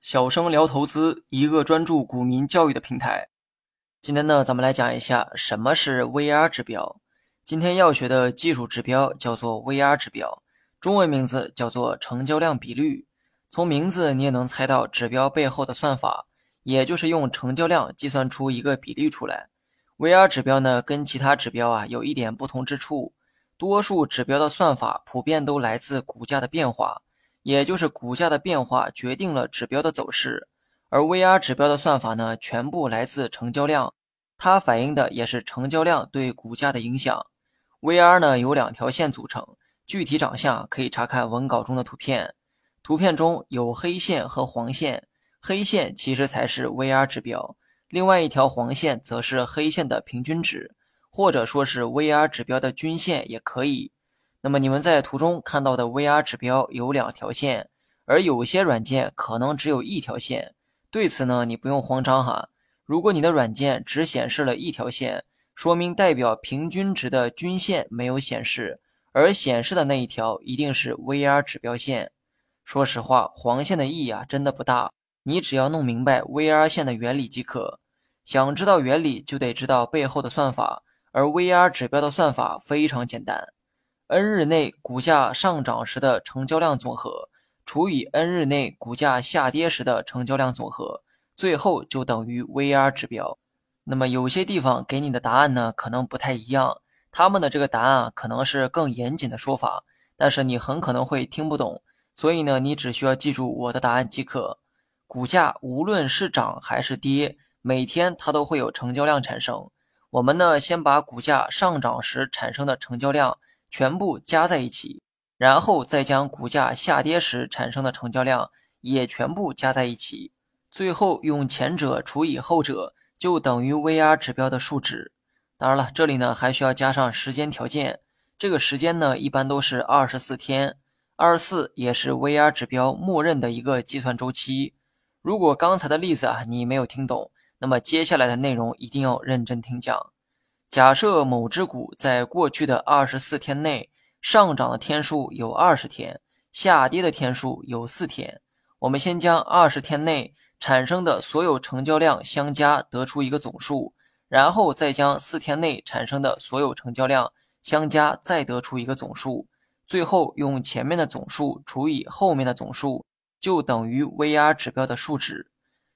小生聊投资，一个专注股民教育的平台。今天呢，咱们来讲一下什么是 VR 指标。今天要学的技术指标叫做 VR 指标，中文名字叫做成交量比率。从名字你也能猜到指标背后的算法，也就是用成交量计算出一个比率出来。VR 指标呢，跟其他指标啊有一点不同之处，多数指标的算法普遍都来自股价的变化。也就是股价的变化决定了指标的走势，而 VR 指标的算法呢，全部来自成交量，它反映的也是成交量对股价的影响。VR 呢由两条线组成，具体长相可以查看文稿中的图片。图片中有黑线和黄线，黑线其实才是 VR 指标，另外一条黄线则是黑线的平均值，或者说是 VR 指标的均线也可以。那么你们在图中看到的 VR 指标有两条线，而有些软件可能只有一条线。对此呢，你不用慌张哈。如果你的软件只显示了一条线，说明代表平均值的均线没有显示，而显示的那一条一定是 VR 指标线。说实话，黄线的意义啊真的不大，你只要弄明白 VR 线的原理即可。想知道原理，就得知道背后的算法，而 VR 指标的算法非常简单。N 日内股价上涨时的成交量总和除以 N 日内股价下跌时的成交量总和，最后就等于 VR 指标。那么有些地方给你的答案呢，可能不太一样，他们的这个答案啊可能是更严谨的说法，但是你很可能会听不懂。所以呢，你只需要记住我的答案即可。股价无论是涨还是跌，每天它都会有成交量产生。我们呢，先把股价上涨时产生的成交量。全部加在一起，然后再将股价下跌时产生的成交量也全部加在一起，最后用前者除以后者，就等于 VR 指标的数值。当然了，这里呢还需要加上时间条件，这个时间呢一般都是二十四天，二十四也是 VR 指标默认的一个计算周期。如果刚才的例子啊你没有听懂，那么接下来的内容一定要认真听讲。假设某只股在过去的二十四天内上涨的天数有二十天，下跌的天数有四天。我们先将二十天内产生的所有成交量相加，得出一个总数，然后再将四天内产生的所有成交量相加，再得出一个总数，最后用前面的总数除以后面的总数，就等于 VR 指标的数值。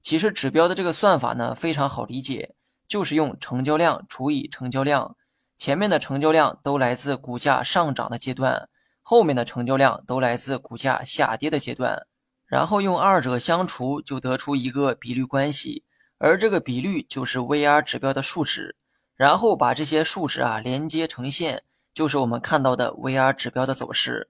其实指标的这个算法呢，非常好理解。就是用成交量除以成交量，前面的成交量都来自股价上涨的阶段，后面的成交量都来自股价下跌的阶段，然后用二者相除，就得出一个比率关系，而这个比率就是 VR 指标的数值，然后把这些数值啊连接成线，就是我们看到的 VR 指标的走势。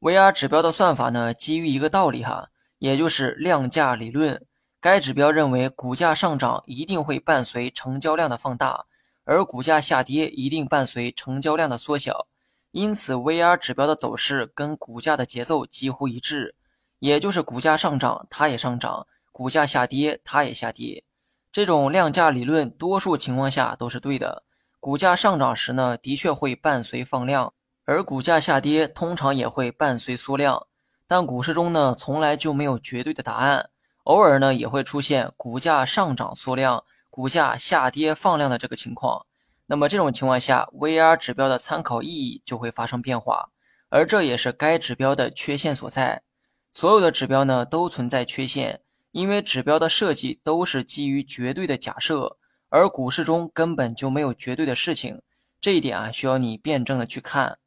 VR 指标的算法呢，基于一个道理哈，也就是量价理论。该指标认为，股价上涨一定会伴随成交量的放大，而股价下跌一定伴随成交量的缩小。因此，VR 指标的走势跟股价的节奏几乎一致，也就是股价上涨它也上涨，股价下跌它也下跌。这种量价理论多数情况下都是对的。股价上涨时呢，的确会伴随放量，而股价下跌通常也会伴随缩量。但股市中呢，从来就没有绝对的答案。偶尔呢，也会出现股价上涨缩量、股价下跌放量的这个情况。那么这种情况下，VR 指标的参考意义就会发生变化，而这也是该指标的缺陷所在。所有的指标呢都存在缺陷，因为指标的设计都是基于绝对的假设，而股市中根本就没有绝对的事情。这一点啊，需要你辩证的去看。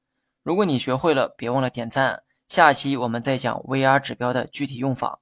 如果你学会了，别忘了点赞。下期我们再讲 VR 指标的具体用法。